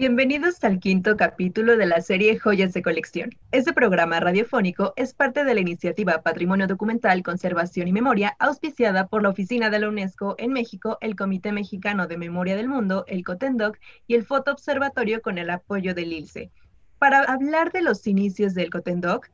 Bienvenidos al quinto capítulo de la serie Joyas de Colección. Este programa radiofónico es parte de la iniciativa Patrimonio Documental, Conservación y Memoria, auspiciada por la Oficina de la UNESCO en México, el Comité Mexicano de Memoria del Mundo, el COTENDOC y el Foto Observatorio con el apoyo del ILSE. Para hablar de los inicios del COTENDOC,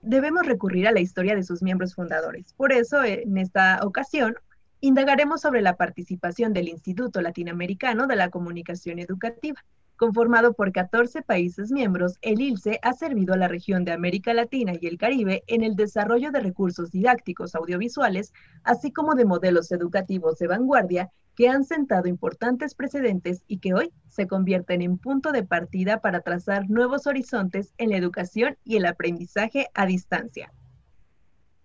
debemos recurrir a la historia de sus miembros fundadores. Por eso, en esta ocasión, indagaremos sobre la participación del Instituto Latinoamericano de la Comunicación Educativa. Conformado por 14 países miembros, el ILSE ha servido a la región de América Latina y el Caribe en el desarrollo de recursos didácticos audiovisuales, así como de modelos educativos de vanguardia que han sentado importantes precedentes y que hoy se convierten en punto de partida para trazar nuevos horizontes en la educación y el aprendizaje a distancia.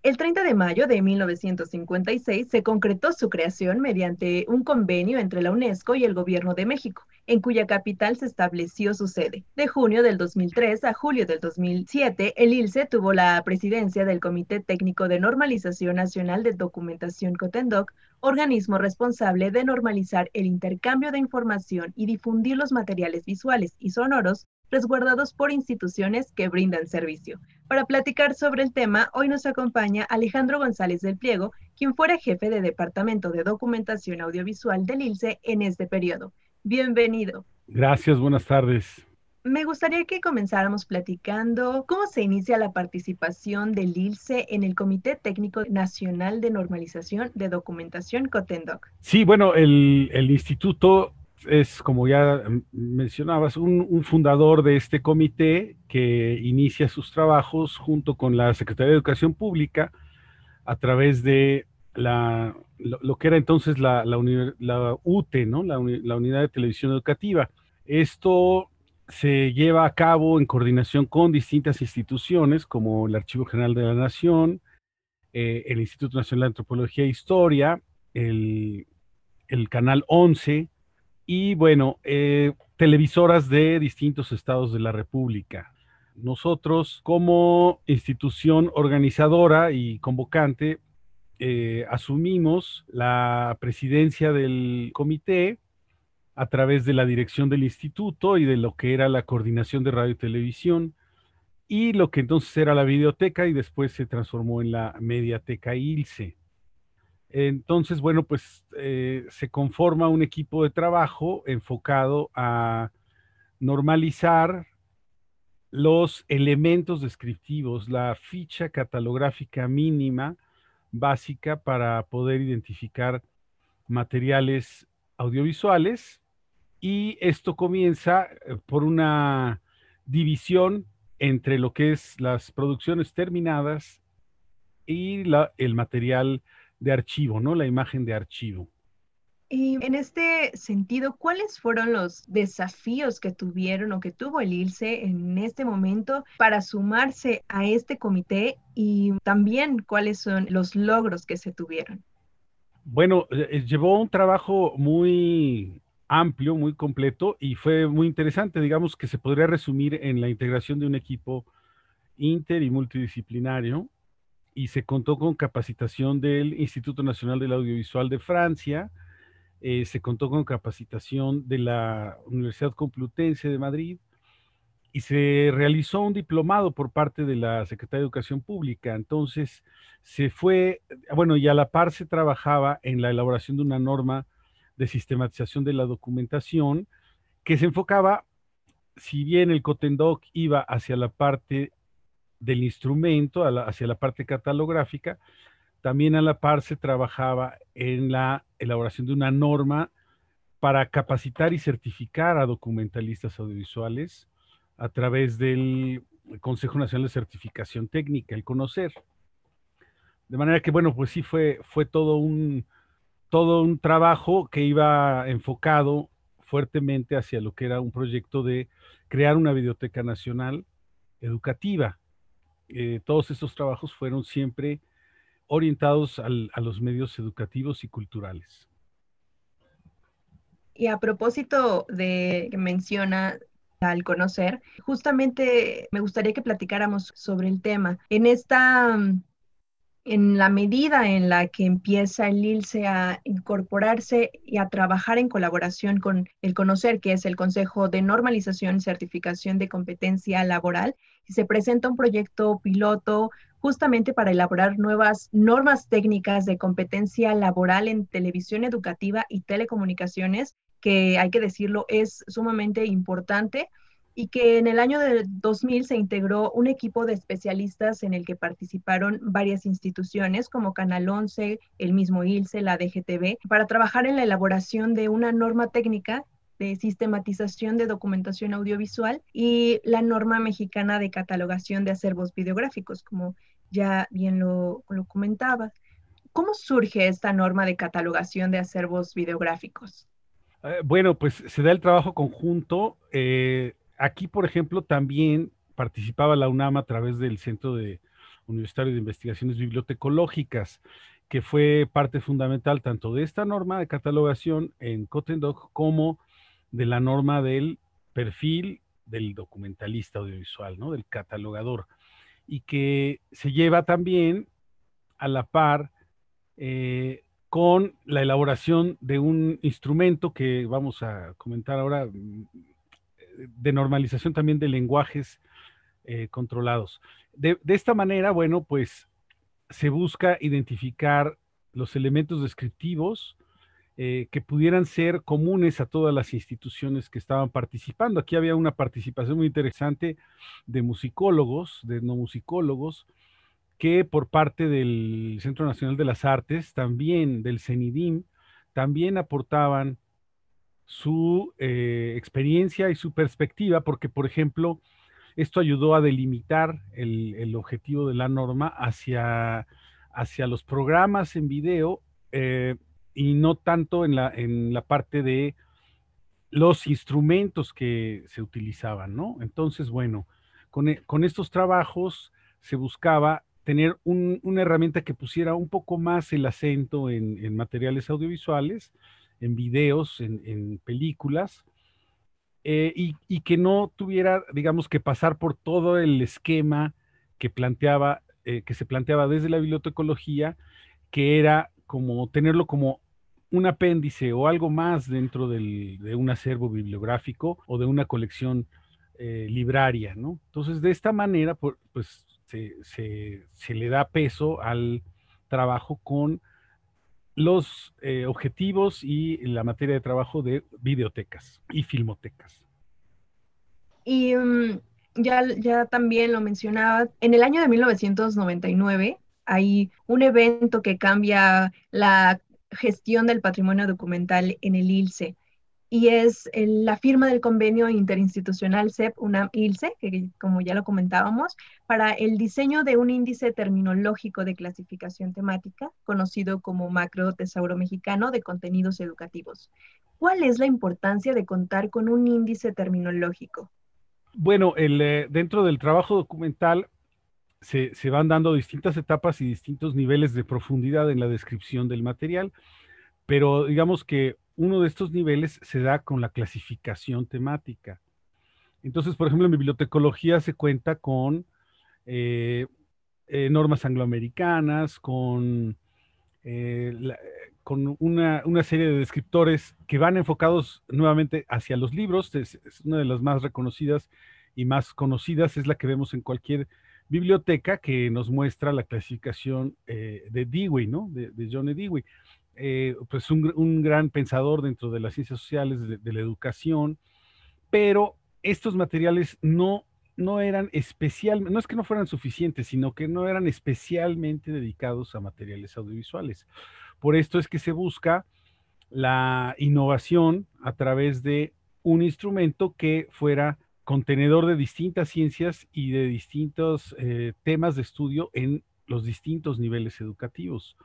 El 30 de mayo de 1956 se concretó su creación mediante un convenio entre la UNESCO y el Gobierno de México, en cuya capital se estableció su sede. De junio del 2003 a julio del 2007, el ILSE tuvo la presidencia del Comité Técnico de Normalización Nacional de Documentación COTENDOC, organismo responsable de normalizar el intercambio de información y difundir los materiales visuales y sonoros resguardados por instituciones que brindan servicio. Para platicar sobre el tema, hoy nos acompaña Alejandro González del Pliego, quien fuera jefe de Departamento de Documentación Audiovisual del ILSE en este periodo. Bienvenido. Gracias, buenas tardes. Me gustaría que comenzáramos platicando cómo se inicia la participación del ILSE en el Comité Técnico Nacional de Normalización de Documentación COTENDOC. Sí, bueno, el, el instituto es, como ya mencionabas, un, fundador de este comité que inicia sus trabajos junto con la Secretaría de Educación Pública a través de la, lo, que era entonces la, la, UTE, ¿no? La, Unidad de Televisión Educativa. Esto se lleva a cabo en coordinación con distintas instituciones como el Archivo General de la Nación, eh, el Instituto Nacional de Antropología e Historia, el, el Canal 11, y bueno, eh, televisoras de distintos estados de la República. Nosotros como institución organizadora y convocante eh, asumimos la presidencia del comité a través de la dirección del instituto y de lo que era la coordinación de radio y televisión y lo que entonces era la biblioteca y después se transformó en la mediateca ILSE. Entonces, bueno, pues eh, se conforma un equipo de trabajo enfocado a normalizar los elementos descriptivos, la ficha catalográfica mínima básica para poder identificar materiales audiovisuales y esto comienza eh, por una división entre lo que es las producciones terminadas y el material de archivo, ¿no? La imagen de archivo. Y en este sentido, ¿cuáles fueron los desafíos que tuvieron o que tuvo el ILSE en este momento para sumarse a este comité y también cuáles son los logros que se tuvieron? Bueno, eh, eh, llevó un trabajo muy amplio, muy completo y fue muy interesante, digamos que se podría resumir en la integración de un equipo inter y multidisciplinario y se contó con capacitación del Instituto Nacional del Audiovisual de Francia, eh, se contó con capacitación de la Universidad Complutense de Madrid y se realizó un diplomado por parte de la Secretaría de Educación Pública. Entonces, se fue, bueno, y a la par se trabajaba en la elaboración de una norma de sistematización de la documentación que se enfocaba, si bien el Cotendoc iba hacia la parte del instrumento hacia la parte catalográfica, también a la par se trabajaba en la elaboración de una norma para capacitar y certificar a documentalistas audiovisuales a través del Consejo Nacional de Certificación Técnica, el conocer. De manera que, bueno, pues sí fue, fue todo, un, todo un trabajo que iba enfocado fuertemente hacia lo que era un proyecto de crear una biblioteca nacional educativa eh, todos estos trabajos fueron siempre orientados a los medios educativos y culturales. Y a propósito de que menciona al conocer, justamente me gustaría que platicáramos sobre el tema. En esta en la medida en la que empieza el ILSE a incorporarse y a trabajar en colaboración con el CONOCER, que es el Consejo de Normalización y Certificación de Competencia Laboral, se presenta un proyecto piloto justamente para elaborar nuevas normas técnicas de competencia laboral en televisión educativa y telecomunicaciones, que hay que decirlo es sumamente importante y que en el año de 2000 se integró un equipo de especialistas en el que participaron varias instituciones como Canal 11, el mismo ILSE, la DGTV, para trabajar en la elaboración de una norma técnica sistematización de documentación audiovisual y la norma mexicana de catalogación de acervos videográficos, como ya bien lo, lo comentaba. ¿Cómo surge esta norma de catalogación de acervos videográficos? Eh, bueno, pues se da el trabajo conjunto. Eh, aquí, por ejemplo, también participaba la UNAM a través del Centro de Universitario de Investigaciones Bibliotecológicas, que fue parte fundamental tanto de esta norma de catalogación en Cotendog como de la norma del perfil del documentalista audiovisual, ¿no? Del catalogador. Y que se lleva también a la par eh, con la elaboración de un instrumento que vamos a comentar ahora de normalización también de lenguajes eh, controlados. De, esta manera, bueno, pues se busca identificar los elementos descriptivos eh, que pudieran ser comunes a todas las instituciones que estaban participando. Aquí había una participación muy interesante de musicólogos, de no musicólogos, que por parte del Centro Nacional de las Artes, también del CENIDIM, también aportaban su eh, experiencia y su perspectiva, porque, por ejemplo, esto ayudó a delimitar el, objetivo de la norma hacia, hacia los programas en video eh, y no tanto en la, en la parte de los instrumentos que se utilizaban, ¿no? Entonces, bueno, con, e, estos trabajos se buscaba tener una herramienta que pusiera un poco más el acento en materiales audiovisuales, en videos, en, películas, eh, y, que no tuviera, digamos, que pasar por todo el esquema que planteaba, eh, que se planteaba desde la bibliotecología, que era como tenerlo como un apéndice o algo más dentro de un acervo bibliográfico o de una colección eh, libraria, ¿no? Entonces, de esta manera, pues se le da peso al trabajo con los eh, objetivos y la materia de trabajo de videotecas y filmotecas. Y mm, ya, ya también lo mencionaba, en el año de 1999 hay un evento que cambia la gestión del patrimonio documental en el ILSE y es la firma del convenio interinstitucional CEP UNAM ILSE, que como ya lo comentábamos, para el diseño de un índice terminológico de clasificación temática, conocido como Macro Tesauro Mexicano de Contenidos Educativos. ¿Cuál es la importancia de contar con un índice terminológico? Bueno, el, eh, dentro del trabajo documental se, van dando distintas etapas y distintos niveles de profundidad en la descripción del material, pero digamos que uno de estos niveles se da con la clasificación temática. Entonces, por ejemplo, en bibliotecología se cuenta con eh, eh, normas angloamericanas, con, eh, con una, serie de descriptores que van enfocados nuevamente hacia los libros. Es, una de las más reconocidas y más conocidas, es la que vemos en cualquier biblioteca que nos muestra la clasificación de Dewey, ¿no? De, de John. Dewey. Eh, pues un, gran pensador dentro de las ciencias sociales, de, la educación, pero estos materiales no, no eran especial, no es que no fueran suficientes, sino que no eran especialmente dedicados a materiales audiovisuales. Por esto es que se busca la innovación a través de un instrumento que fuera contenedor de distintas ciencias y de distintos eh, temas de estudio en los distintos niveles educativos.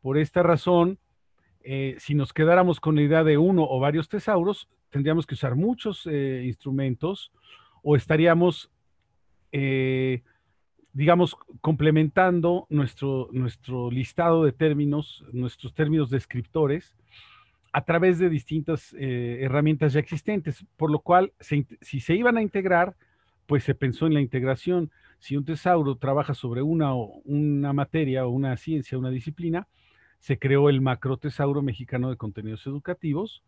Por esta razón, eh, si nos quedáramos con la idea de uno o varios tesauros, tendríamos que usar muchos eh, instrumentos o estaríamos, digamos, complementando nuestro, nuestro listado de términos, nuestros términos descriptores, a través de distintas herramientas ya existentes, por lo cual, si se iban a integrar, pues se pensó en la integración. Si un tesauro trabaja sobre una, una materia o una ciencia, una disciplina, se creó el Macrotesauro Mexicano de Contenidos Educativos,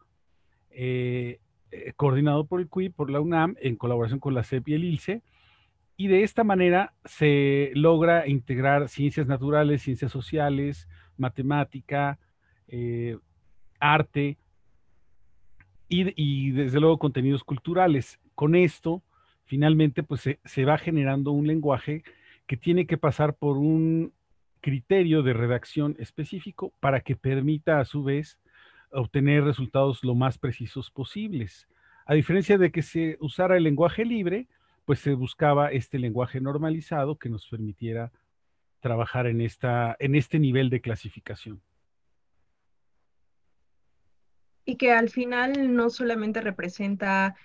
eh, eh, coordinado por el CUI, por la UNAM, en colaboración con la CEP y el ILCE, y de esta manera se logra integrar ciencias naturales, ciencias sociales, matemática, eh, arte y, desde luego contenidos culturales. Con esto, finalmente, pues se, va generando un lenguaje que tiene que pasar por un criterio de redacción específico para que permita a su vez obtener resultados lo más precisos posibles. A diferencia de que se usara el lenguaje libre, pues se buscaba este lenguaje normalizado que nos permitiera trabajar en, esta, en este nivel de clasificación. Y que al final no solamente representa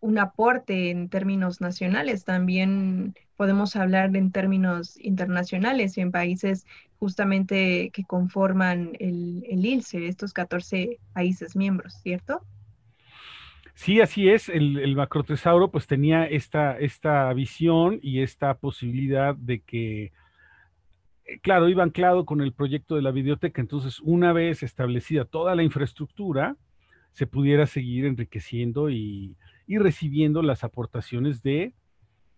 un aporte en términos nacionales, también podemos hablar en términos internacionales y en países justamente que conforman el, el ILCE, estos 14 países miembros, ¿cierto? Sí, así es. El, el macrotesauro pues tenía esta, esta visión y esta posibilidad de que, claro, iba anclado con el proyecto de la biblioteca. Entonces, una vez establecida toda la infraestructura, se pudiera seguir enriqueciendo y, recibiendo las aportaciones de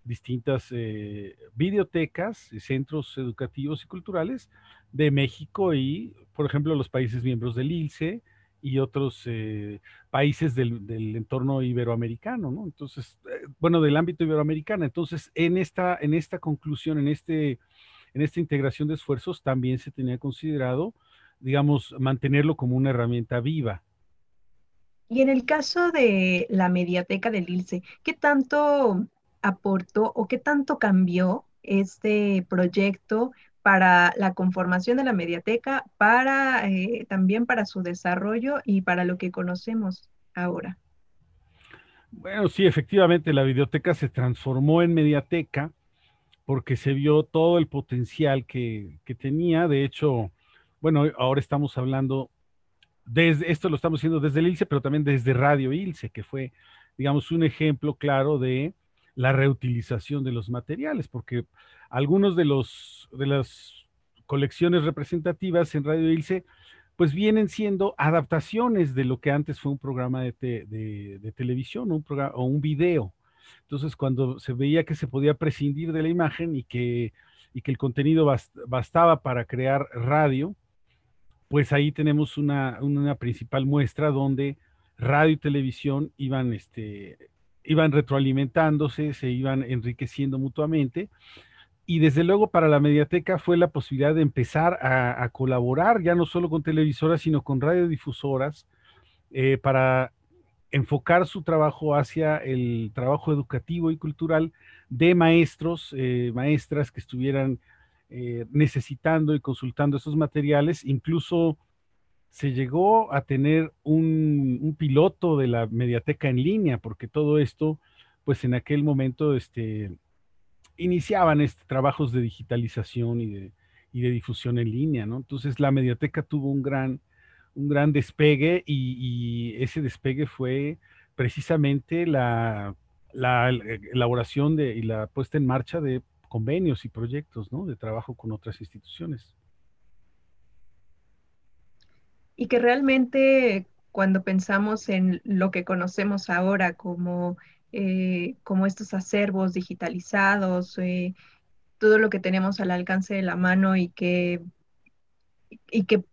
distintas eh, bibliotecas, centros educativos y culturales de México y, por ejemplo, los países miembros del ILCE, y otros eh, países del, entorno iberoamericano, ¿no? Entonces, eh, bueno, del ámbito iberoamericano. Entonces, en esta, en esta conclusión, en, este, en esta integración de esfuerzos, también se tenía considerado, digamos, mantenerlo como una herramienta viva. Y en el caso de la mediateca del ILCE, ¿qué tanto aportó o qué tanto cambió este proyecto para la conformación de la mediateca, para eh, también para su desarrollo y para lo que conocemos ahora. Bueno, sí, efectivamente, la biblioteca se transformó en mediateca porque se vio todo el potencial que, tenía. De hecho, bueno, ahora estamos hablando, desde esto lo estamos haciendo desde el ILCE, pero también desde Radio ILCE, que fue, digamos, un ejemplo claro de la reutilización de los materiales, porque algunos de los de las colecciones representativas en Radio Ilse, pues vienen siendo adaptaciones de lo que antes fue un programa de, de, televisión un programa, o un video. Entonces, cuando se veía que se podía prescindir de la imagen y que, y que el contenido bastaba para crear radio, pues ahí tenemos una, una, principal muestra donde radio y televisión iban este, iban retroalimentándose, se iban enriqueciendo mutuamente. Y desde luego para la mediateca fue la posibilidad de empezar a, colaborar ya no solo con televisoras, sino con radiodifusoras eh, para enfocar su trabajo hacia el trabajo educativo y cultural de maestros, eh, maestras que estuvieran eh, necesitando y consultando esos materiales, incluso se llegó a tener un, piloto de la mediateca en línea, porque todo esto, pues en aquel momento, este, iniciaban este, trabajos de digitalización y de, difusión en línea, ¿no? Entonces la mediateca tuvo un gran, un gran despegue y, ese despegue fue precisamente la, la, elaboración de, y la puesta en marcha de convenios y proyectos, ¿no? De trabajo con otras instituciones y que realmente cuando pensamos en lo que conocemos ahora como, eh, como estos acervos digitalizados, eh, todo lo que tenemos al alcance de la mano y que, y que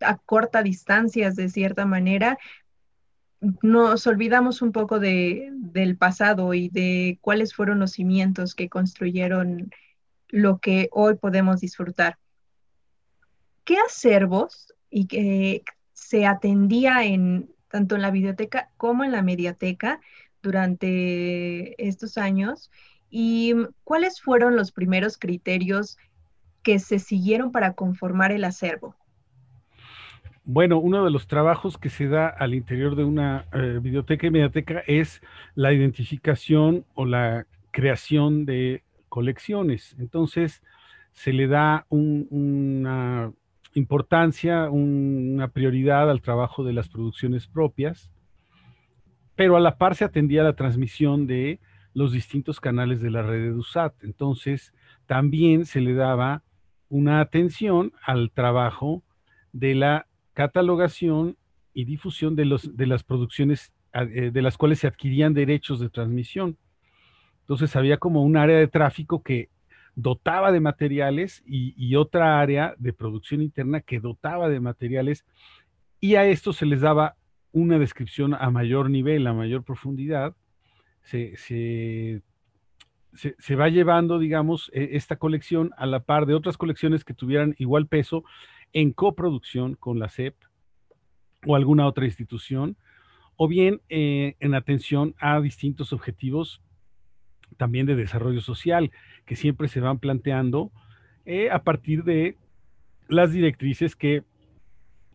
acorta distancias de cierta manera, nos olvidamos un poco de, del pasado y de cuáles fueron los cimientos que construyeron lo que hoy podemos disfrutar. ¿Qué acervos y que se atendía en tanto en la biblioteca como en la mediateca durante estos años y cuáles fueron los primeros criterios que se siguieron para conformar el acervo. Bueno, uno de los trabajos que se da al interior de una eh, biblioteca y mediateca es la identificación o la creación de colecciones. Entonces, se le da una importancia, una prioridad al trabajo de las producciones propias, pero a la par se atendía la transmisión de los distintos canales de la red de DUSAT. Entonces, también se le daba una atención al trabajo de la catalogación y difusión de, los, de las producciones eh, de las cuales se adquirían derechos de transmisión. Entonces había como un área de tráfico que dotaba de materiales y, otra área de producción interna que dotaba de materiales y a esto se les daba una descripción a mayor nivel, a mayor profundidad. Se, se, va llevando, digamos, e, esta colección a la par de otras colecciones que tuvieran igual peso en coproducción con la CEP o alguna otra institución, o bien eh, en atención a distintos objetivos también de desarrollo social que siempre se van planteando eh, a partir de las directrices que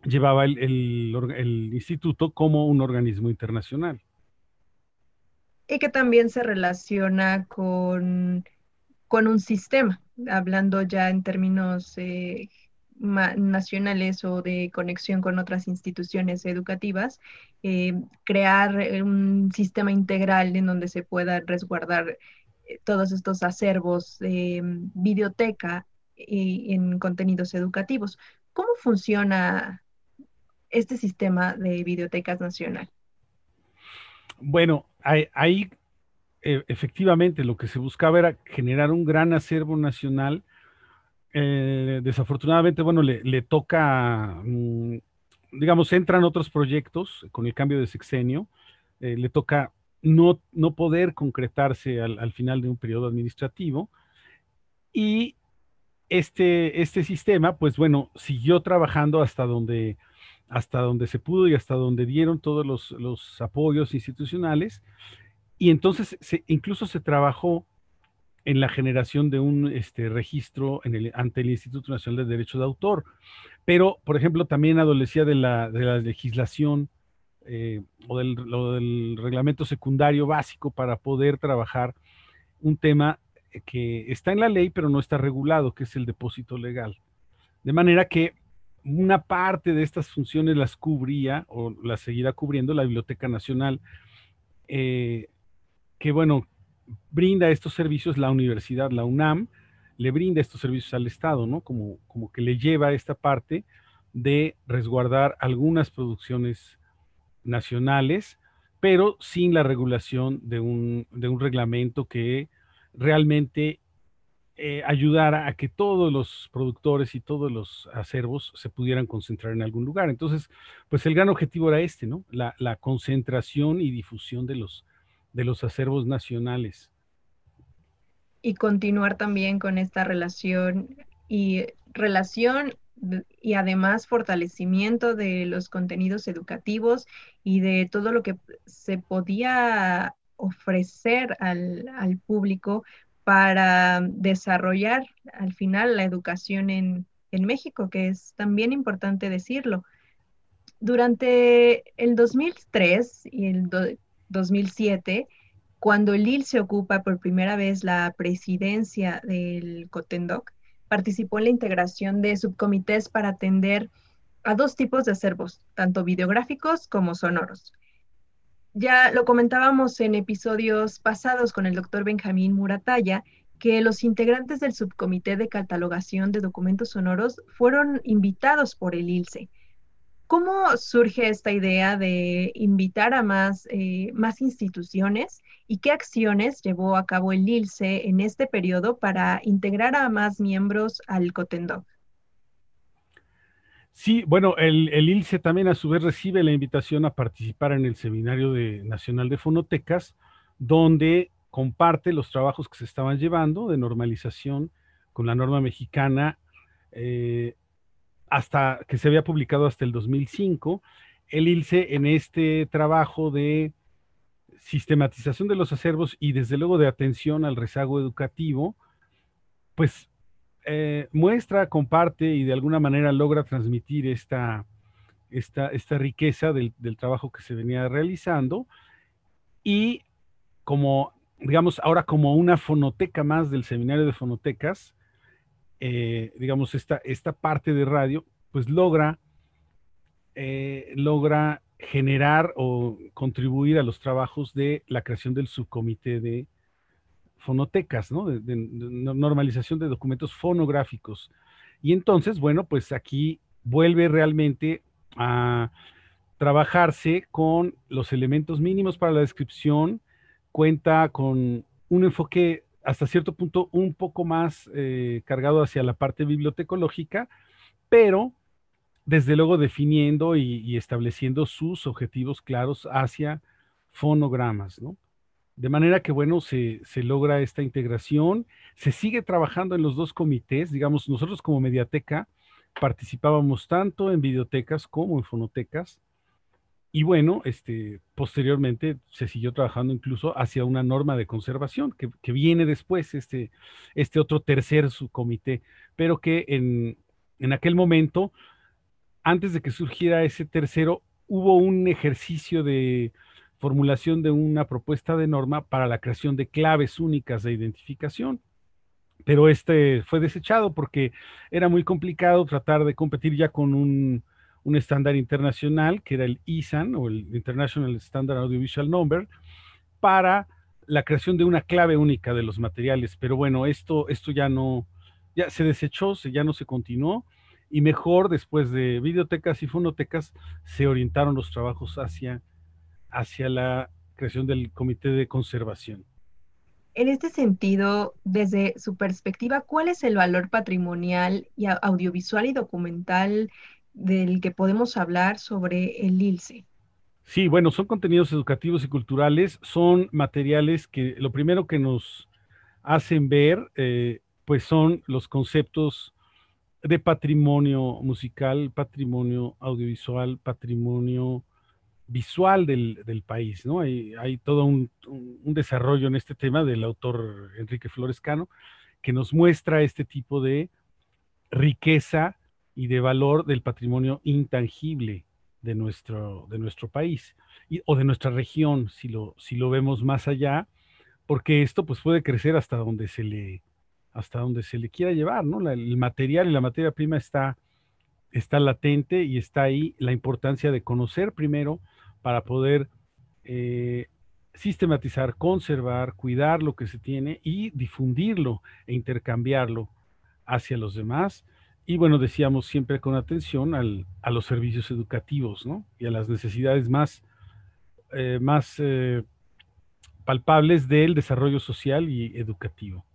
llevaba el, instituto como un organismo internacional. Y que también se relaciona con, con un sistema, hablando ya en términos eh, nacionales o de conexión con otras instituciones educativas, eh, crear un sistema integral en donde se pueda resguardar eh, todos estos acervos de mm, biblioteca en contenidos educativos. ¿Cómo funciona este sistema de bibliotecas nacional? Bueno, ahí, e, efectivamente lo que se buscaba era generar un gran acervo nacional. Eh, desafortunadamente, bueno, le, toca, mm, digamos, entran otros proyectos con el cambio de sexenio, eh, le toca no, no poder concretarse al, final de un periodo administrativo. Y este, este sistema, pues bueno, siguió trabajando hasta donde, hasta donde se pudo y hasta donde dieron todos los, apoyos institucionales. Y entonces incluso se trabajó en la generación de un este, registro ante el Instituto Nacional de Derecho de Autor. Pero, por ejemplo, también adolecía de la, de la legislación eh, o, del, reglamento secundario básico para poder trabajar un tema que está en la ley pero no está regulado, que es el depósito legal. De manera que una parte de estas funciones las cubría o las seguirá cubriendo la Biblioteca Nacional, eh, que bueno, brinda estos servicios la universidad, la UNAM, le brinda estos servicios al Estado, ¿no? Como, como que le lleva esta parte de resguardar algunas producciones nacionales, pero sin la regulación de un, reglamento que realmente eh, ayudara a que todos los productores y todos los acervos se pudieran concentrar en algún lugar. Entonces, pues el gran objetivo era este, ¿no? La, concentración y difusión de los, de los acervos nacionales. Y continuar también con esta relación y relación y además fortalecimiento de los contenidos educativos y de todo lo que se podía ofrecer al, público para desarrollar al final la educación en, México, que es también importante decirlo. Durante el 2003 y el 2007, cuando Lil se ocupa por primera vez la presidencia del Cotendoc, participó en la integración de subcomités para atender a dos tipos de acervos, tanto videográficos como sonoros. Ya lo comentábamos en episodios pasados con el doctor Benjamín Murataya, que los integrantes del subcomité de catalogación de documentos sonoros fueron invitados por el ILSE ¿Cómo surge esta idea de invitar a más, eh, más instituciones y qué acciones llevó a cabo el ILSE en este periodo para integrar a más miembros al COTENDOC? Sí, bueno, el, el, ILSE también a su vez recibe la invitación a participar en el Seminario de, Nacional de Fonotecas, donde comparte los trabajos que se estaban llevando de normalización con la norma mexicana eh, hasta que se había publicado hasta el 2005, el ILSE en este trabajo de sistematización de los acervos y desde luego de atención al rezago educativo, pues eh, muestra, comparte y de alguna manera logra transmitir esta, esta, esta riqueza del, del, trabajo que se venía realizando y como, digamos, ahora como una fonoteca más del seminario de fonotecas, eh, digamos, esta, esta parte de radio, pues logra, eh, logra generar o contribuir a los trabajos de la creación del subcomité de fonotecas, ¿no? de, normalización de documentos fonográficos. Y entonces, bueno, pues aquí vuelve realmente a trabajarse con los elementos mínimos para la descripción, cuenta con un enfoque hasta cierto punto un poco más eh, cargado hacia la parte bibliotecológica, pero desde luego definiendo y, estableciendo sus objetivos claros hacia fonogramas, ¿no? De manera que, bueno, se, se, logra esta integración, se sigue trabajando en los dos comités, digamos, nosotros como mediateca participábamos tanto en videotecas como en fonotecas, y bueno, este, posteriormente se siguió trabajando incluso hacia una norma de conservación que, que viene después, este, este otro tercer subcomité, pero que en, en aquel momento, antes de que surgiera ese tercero, hubo un ejercicio de formulación de una propuesta de norma para la creación de claves únicas de identificación. Pero este fue desechado porque era muy complicado tratar de competir ya con un, un estándar internacional, que era el ISAN o el International Standard Audiovisual Number, para la creación de una clave única de los materiales. Pero bueno, esto, esto ya no, ya se desechó, ya no se continuó, y mejor después de videotecas y fonotecas se orientaron los trabajos hacia, hacia la creación del comité de conservación. En este sentido, desde su perspectiva, ¿cuál es el valor patrimonial y audiovisual y documental del que podemos hablar sobre el ILSE? Sí, bueno, son contenidos educativos y culturales, son materiales que lo primero que nos hacen ver, eh, pues son los conceptos de patrimonio musical, patrimonio audiovisual, patrimonio visual del, país, ¿no? Hay, hay todo un, un, desarrollo en este tema del autor Enrique Florescano que nos muestra este tipo de riqueza y de valor del patrimonio intangible de nuestro, de nuestro país o de nuestra región, si lo, si lo vemos más allá, porque esto pues puede crecer hasta donde se le, hasta donde se le quiera llevar, ¿no? el material y la materia prima está, está latente y está ahí la importancia de conocer primero para poder eh, sistematizar, conservar, cuidar lo que se tiene y difundirlo e intercambiarlo hacia los demás y bueno, decíamos siempre con atención a los servicios educativos, ¿no? Y a las necesidades más, eh, más eh, palpables del desarrollo social y educativo.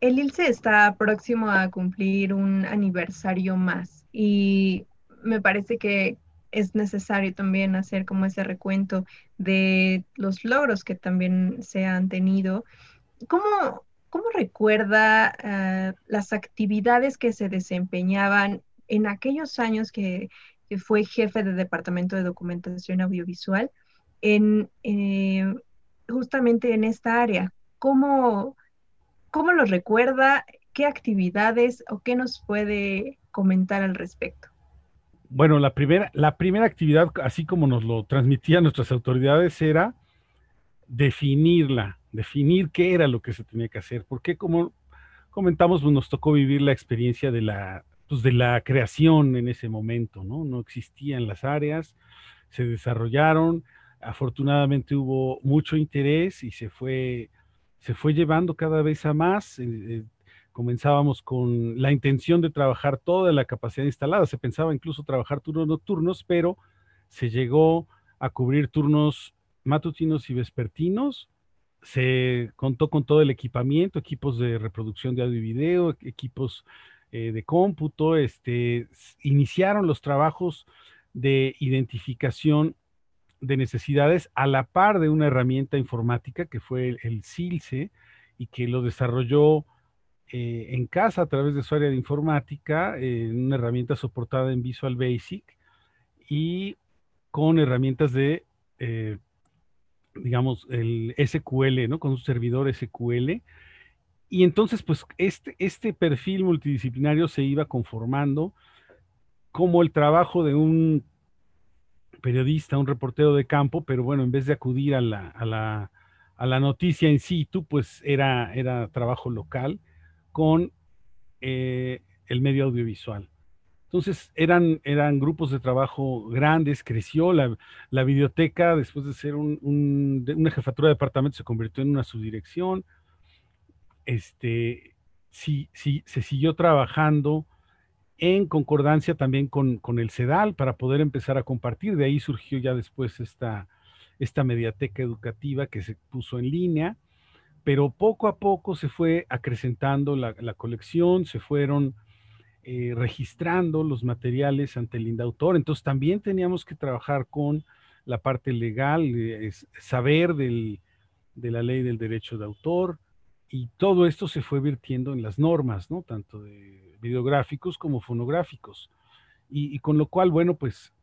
El ILSE está próximo a cumplir un aniversario más y me parece que es necesario también hacer como ese recuento de los logros que también se han tenido. ¿Cómo, ¿Cómo recuerda eh, las actividades que se desempeñaban en aquellos años que, fue jefe de Departamento de Documentación Audiovisual en, eh, justamente en esta área? ¿Cómo, ¿Cómo lo recuerda? ¿Qué actividades o qué nos puede comentar al respecto? Bueno, la primera, la primera actividad, así como nos lo transmitían nuestras autoridades, era definirla, definir qué era lo que se tenía que hacer, porque como comentamos, pues, nos tocó vivir la experiencia de la, pues, de la creación en ese momento, ¿no? No existían las áreas, se desarrollaron, afortunadamente hubo mucho interés y se fue, se fue llevando cada vez a más. Eh, eh, comenzábamos con la intención de trabajar toda la capacidad instalada, se pensaba incluso trabajar turnos nocturnos, pero se llegó a cubrir turnos matutinos y vespertinos. Se contó con todo el equipamiento, equipos de reproducción de audio y video, equipos eh, de cómputo. Este, iniciaron los trabajos de identificación de necesidades a la par de una herramienta informática que fue el, CILCE y que lo desarrolló eh, en casa a través de su área de informática, en una herramienta soportada en Visual Basic y con herramientas de eh, digamos, el SQL, ¿no? Con un servidor SQL. Y entonces, pues, este, este perfil multidisciplinario se iba conformando como el trabajo de un periodista, un reportero de campo, pero bueno, en vez de acudir a la, a la, a la noticia en situ, pues era, era trabajo local con eh, el medio audiovisual. Entonces eran, eran grupos de trabajo grandes, creció la, la biblioteca, después de ser una jefatura de departamento, se convirtió en una subdirección. Este, sí, sí, se siguió trabajando en concordancia también con, con, el CEDAL para poder empezar a compartir. De ahí surgió ya después esta, esta mediateca educativa que se puso en línea, pero poco a poco se fue acrecentando la, la colección, se fueron eh, registrando los materiales ante el INDAUTOR. Entonces también teníamos que trabajar con la parte legal, saber de la ley del derecho de autor, y todo esto se fue virtiendo en las normas, ¿no? Tanto de videográficos como fonográficos. Y, y, con lo cual, bueno, pues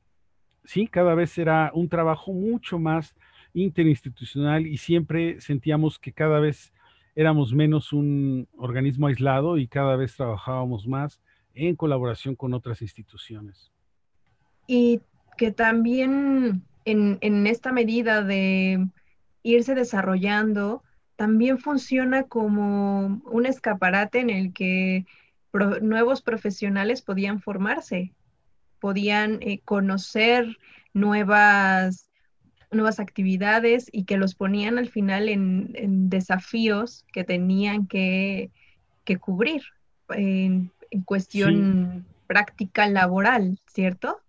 sí, cada vez era un trabajo mucho más interinstitucional y siempre sentíamos que cada vez éramos menos un organismo aislado y cada vez trabajábamos más en colaboración con otras instituciones. Y que también en, esta medida de irse desarrollando, también funciona como un escaparate en el que nuevos profesionales podían formarse, podían eh, conocer nuevas, nuevas actividades y que los ponían al final en, desafíos que tenían que, que cubrir en cuestión práctica laboral, ¿cierto?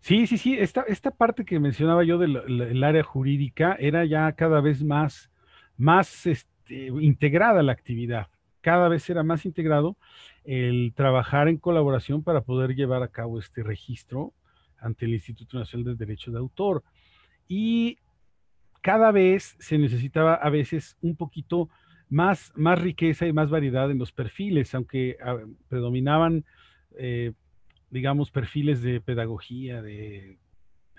Sí, sí, sí. Esta, esta parte que mencionaba yo del área jurídica era ya cada vez más, más este, integrada la actividad. Cada vez era más integrado el trabajar en colaboración para poder llevar a cabo este registro ante el Instituto Nacional del Derecho de Autor. Y cada vez se necesitaba a veces un poquito más, más riqueza y más variedad en los perfiles, aunque ah, predominaban, eh, digamos, perfiles de pedagogía, de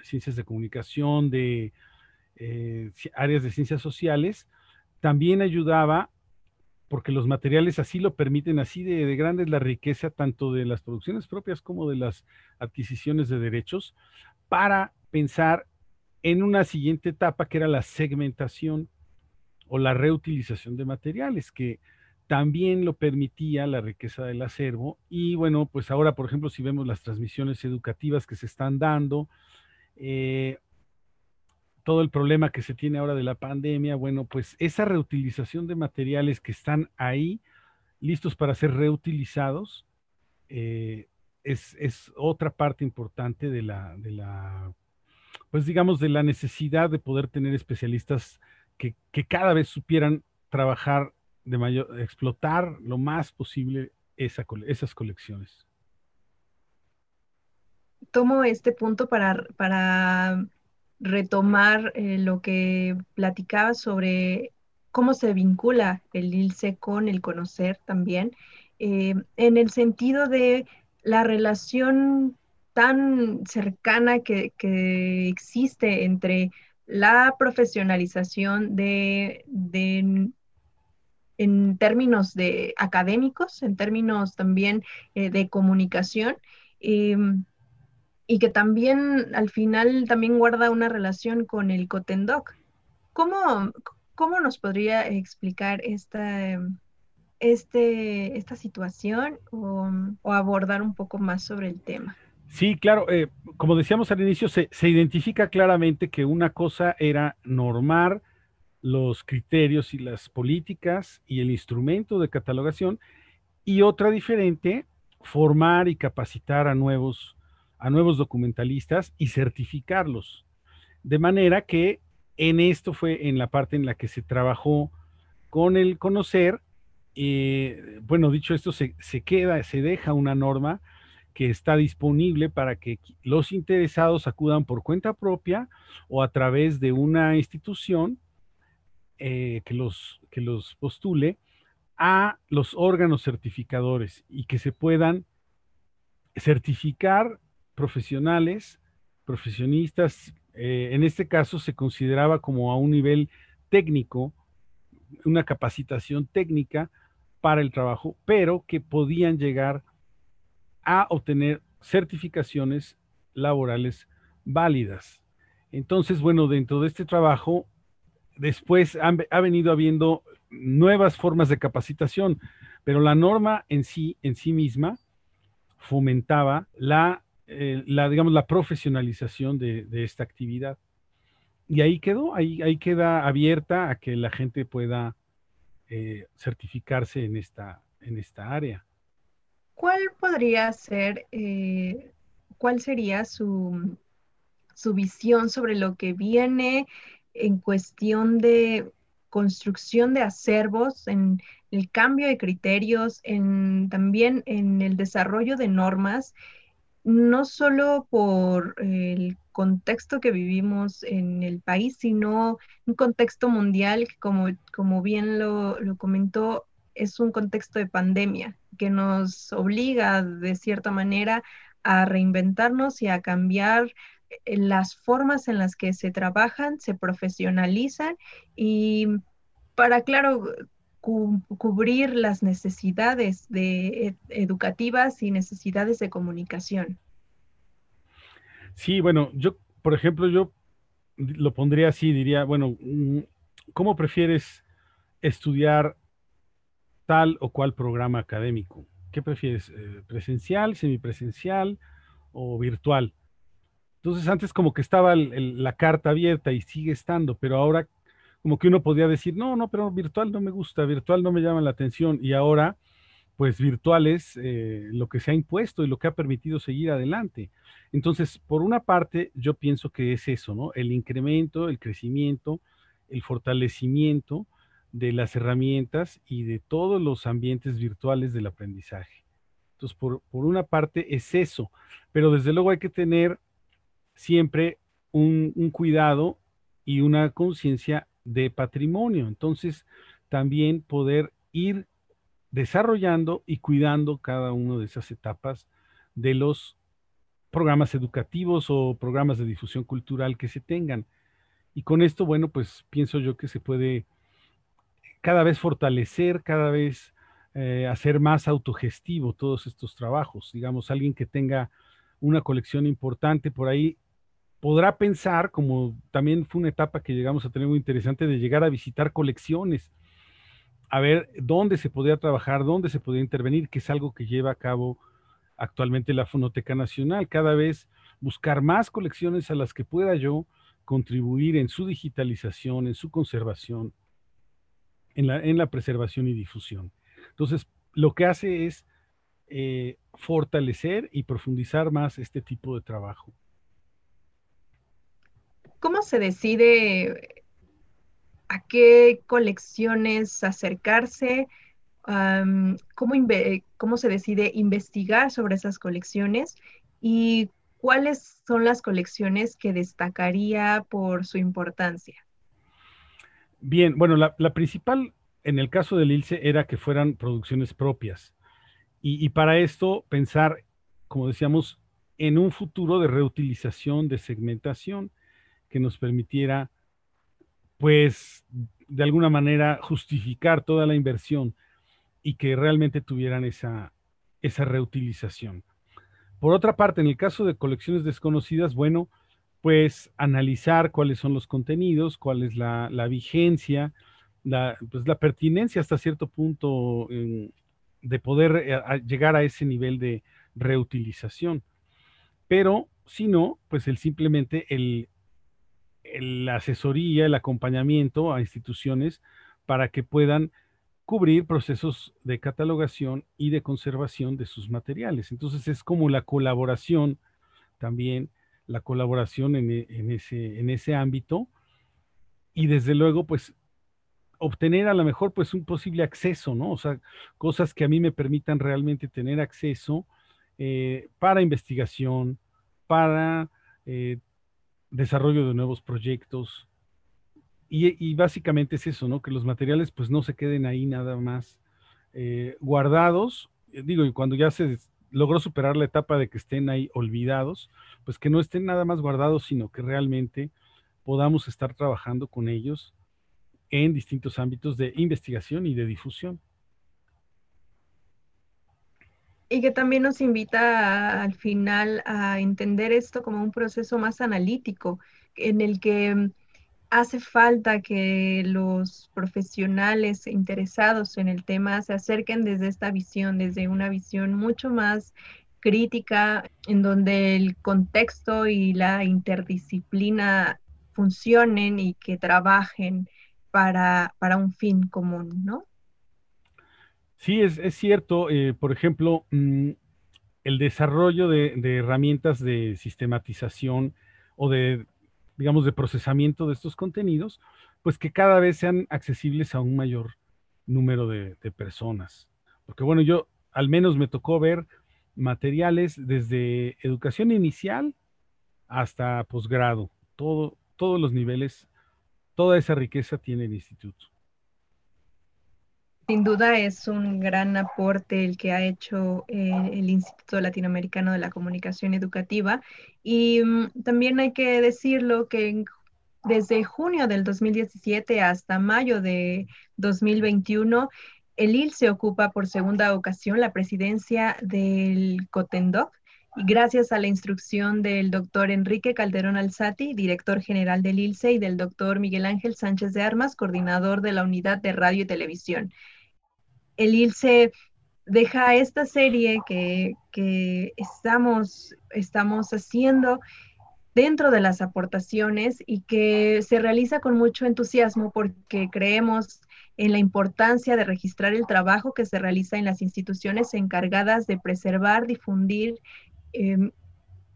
ciencias de comunicación, de eh, áreas de ciencias sociales, también ayudaba, porque los materiales así lo permiten, así de, de grande es la riqueza tanto de las producciones propias como de las adquisiciones de derechos, para pensar en una siguiente etapa que era la segmentación o la reutilización de materiales, que también lo permitía la riqueza del acervo. Y bueno, pues ahora, por ejemplo, si vemos las transmisiones educativas que se están dando, eh, todo el problema que se tiene ahora de la pandemia, bueno, pues esa reutilización de materiales que están ahí, listos para ser reutilizados, eh, es, es, otra parte importante de la, de la, pues digamos, de la necesidad de poder tener especialistas que, cada vez supieran trabajar de mayor, explotar lo más posible esa, esas colecciones. Tomo este punto para, para retomar eh, lo que platicaba sobre cómo se vincula el ILSE con el conocer también, eh, en el sentido de la relación tan cercana que, que existe entre la profesionalización de, en términos de académicos, en términos también eh, de comunicación, em, y que también al final también guarda una relación con el Cotendoc. ¿Cómo, cómo nos podría explicar esta, este, esta situación o abordar un poco más sobre el tema? Sí, claro, eh, como decíamos al inicio, se, identifica claramente que una cosa era normar los criterios y las políticas y el instrumento de catalogación y otra diferente, formar y capacitar a nuevos, a nuevos documentalistas y certificarlos. De manera que en esto fue en la parte en la que se trabajó con el conocer, eh, bueno, dicho esto, se, se queda, se deja una norma que está disponible para que los interesados acudan por cuenta propia o a través de una institución eh, que, los, que los postule a los órganos certificadores y que se puedan certificar profesionales, profesionistas. Eh, en este caso se consideraba como a un nivel técnico, una capacitación técnica para el trabajo, pero que podían llegar a obtener certificaciones laborales válidas. Entonces, bueno, dentro de este trabajo, después ha venido habiendo nuevas formas de capacitación, pero la norma en sí, en sí misma, fomentaba la, eh, digamos, la profesionalización de, esta actividad. Y ahí quedó, ahí, ahí queda abierta a que la gente pueda eh, certificarse en esta, en esta área. ¿Cuál podría ser, cuál sería su, su visión sobre lo que viene en cuestión de construcción de acervos, en el cambio de criterios, en, también en el desarrollo de normas, no solo por el contexto que vivimos en el país, sino un contexto mundial que, como, como bien lo, lo comentó, es un contexto de pandemia que nos obliga de cierta manera a reinventarnos y a cambiar eh, las formas en las que se trabajan, se profesionalizan y para, claro, cubrir las necesidades de, educativas y necesidades de comunicación. Sí, bueno, yo, por ejemplo, yo lo pondría así, diría, bueno, mm, ¿cómo prefieres estudiar tal o cual programa académico? ¿Qué prefieres? Eh, ¿Presencial, semipresencial o virtual? Entonces antes como que estaba la carta abierta y sigue estando, pero ahora como que uno podía decir, no, no, pero virtual no me gusta, virtual no me llama la atención y ahora pues virtual es eh, lo que se ha impuesto y lo que ha permitido seguir adelante. Entonces, por una parte, yo pienso que es eso, ¿no? El incremento, el crecimiento, el fortalecimiento de las herramientas y de todos los ambientes virtuales del aprendizaje. Entonces, por, por una parte es eso, pero desde luego hay que tener siempre un, cuidado y una conciencia de patrimonio. Entonces, también poder ir desarrollando y cuidando cada una de esas etapas de los programas educativos o programas de difusión cultural que se tengan. Y con esto, bueno, pues pienso yo que se puede cada vez fortalecer, cada vez eh, hacer más autogestivo todos estos trabajos. Digamos, alguien que tenga una colección importante por ahí podrá pensar, como también fue una etapa que llegamos a tener muy interesante, de llegar a visitar colecciones, a ver dónde se podía trabajar, dónde se podía intervenir, que es algo que lleva a cabo actualmente la Fonoteca Nacional, cada vez buscar más colecciones a las que pueda yo contribuir en su digitalización, en su conservación, en la, en la preservación y difusión. Entonces, lo que hace es eh, fortalecer y profundizar más este tipo de trabajo. ¿Cómo se decide a qué colecciones acercarse? ¿cómo, se decide investigar sobre esas colecciones? ¿Y cuáles son las colecciones que destacaría por su importancia? Bien, bueno, la, principal en el caso del ILSE era que fueran producciones propias. y, para esto pensar, como decíamos, en un futuro de reutilización, de segmentación que nos permitiera, pues, de alguna manera justificar toda la inversión y que realmente tuvieran esa, esa reutilización. Por otra parte, en el caso de colecciones desconocidas, bueno, pues analizar cuáles son los contenidos, cuál es la, vigencia, la, pues la pertinencia hasta cierto punto de poder eh, llegar a ese nivel de reutilización. Pero si no, pues el simplemente el, la asesoría, el acompañamiento a instituciones para que puedan cubrir procesos de catalogación y de conservación de sus materiales. Entonces es como la colaboración también, la colaboración en, e, ese, en ese ámbito y desde luego pues obtener a lo mejor pues un posible acceso, ¿no? O sea, cosas que a mí me permitan realmente tener acceso eh, para investigación, para eh, desarrollo de nuevos proyectos. Y, básicamente es eso, ¿no? Que los materiales pues no se queden ahí nada más eh, guardados. Digo, y cuando ya se logró superar la etapa de que estén ahí olvidados, pues que no estén nada más guardados, sino que realmente podamos estar trabajando con ellos en distintos ámbitos de investigación y de difusión. Y que también nos invita al final a entender esto como un proceso más analítico, en el que hace falta que los profesionales interesados en el tema se acerquen desde esta visión, desde una visión mucho más crítica, en donde el contexto y la interdisciplina funcionen y que trabajen para, un fin común, ¿no? Sí, es, cierto. Eh, por ejemplo, mm, el desarrollo de, herramientas de sistematización o de, digamos, de procesamiento de estos contenidos, pues que cada vez sean accesibles a un mayor número de, personas. Porque bueno, yo al menos me tocó ver materiales desde educación inicial hasta posgrado, todo, todos los niveles, toda esa riqueza tiene el instituto. Sin duda es un gran aporte el que ha hecho eh, el Instituto Latinoamericano de la Comunicación Educativa y mm, también hay que decirlo que desde junio del 2017 hasta mayo de 2021 el IL se ocupa por segunda ocasión la presidencia del COTENDOC y gracias a la instrucción del doctor Enrique Calderón Alzati, director general del ILSE, y del doctor Miguel Ángel Sánchez de Armas, coordinador de la unidad de radio y televisión. El ILSE deja esta serie que, estamos, estamos haciendo dentro de las aportaciones y que se realiza con mucho entusiasmo porque creemos en la importancia de registrar el trabajo que se realiza en las instituciones encargadas de preservar, difundir em,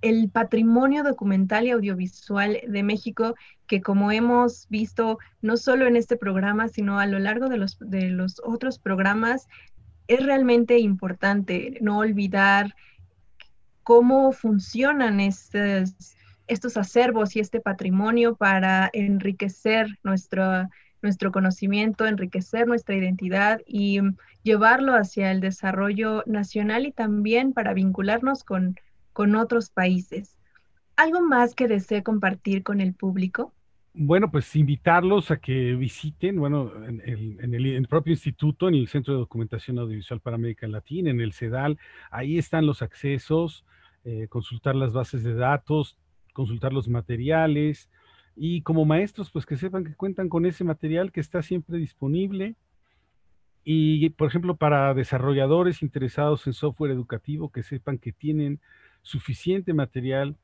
el patrimonio documental y audiovisual de México, que como hemos visto no solo en este programa, sino a lo largo de los, de los otros programas, es realmente importante no olvidar cómo funcionan estos, estos acervos y este patrimonio para enriquecer nuestra nuestro conocimiento, enriquecer nuestra identidad y llevarlo hacia el desarrollo nacional y también para vincularnos con, con otros países. ¿Algo más que desee compartir con el público? Bueno, pues invitarlos a que visiten, bueno, en, el, propio instituto, en el Centro de Documentación Audiovisual para América Latina, en el CEDAL, ahí están los accesos, eh, consultar las bases de datos, consultar los materiales, y como maestros, pues que sepan que cuentan con ese material que está siempre disponible. Y, por ejemplo, para desarrolladores interesados en software educativo, que sepan que tienen suficiente material,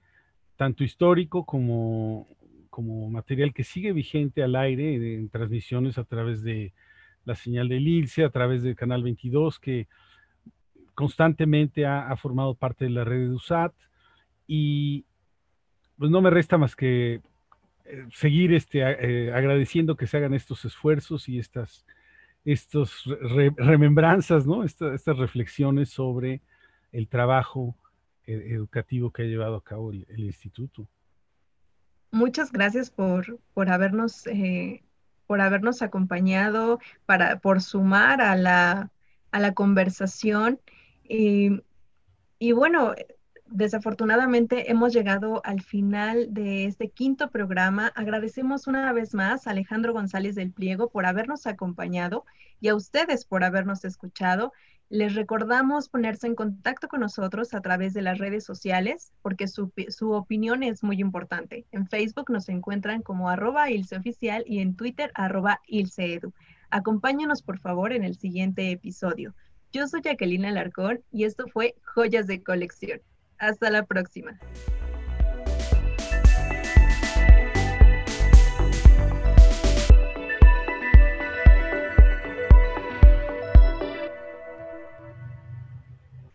tanto histórico como, como material que sigue vigente al aire en transmisiones a través de la señal del ILSE, a través del canal 22, que constantemente ha, formado parte de la red de USAT. Y pues no me resta más que eh, seguir este, eh, agradeciendo que se hagan estos esfuerzos y estas estos remembranzas, ¿no? estas reflexiones sobre el trabajo eh, educativo que ha llevado a cabo el, instituto. Muchas gracias por, por habernos por habernos acompañado, para, por sumar a la, a la conversación. y bueno, desafortunadamente hemos llegado al final de este quinto programa. Agradecemos una vez más a Alejandro González del Pliego por habernos acompañado y a ustedes por habernos escuchado. Les recordamos ponerse en contacto con nosotros a través de las redes sociales porque su, opinión es muy importante. En Facebook nos encuentran como arroba ilseoficial y en Twitter arroba ilseedu. Acompáñanos por favor en el siguiente episodio. Yo soy Jacqueline Alarcón y esto fue Joyas de Colección. Hasta la próxima.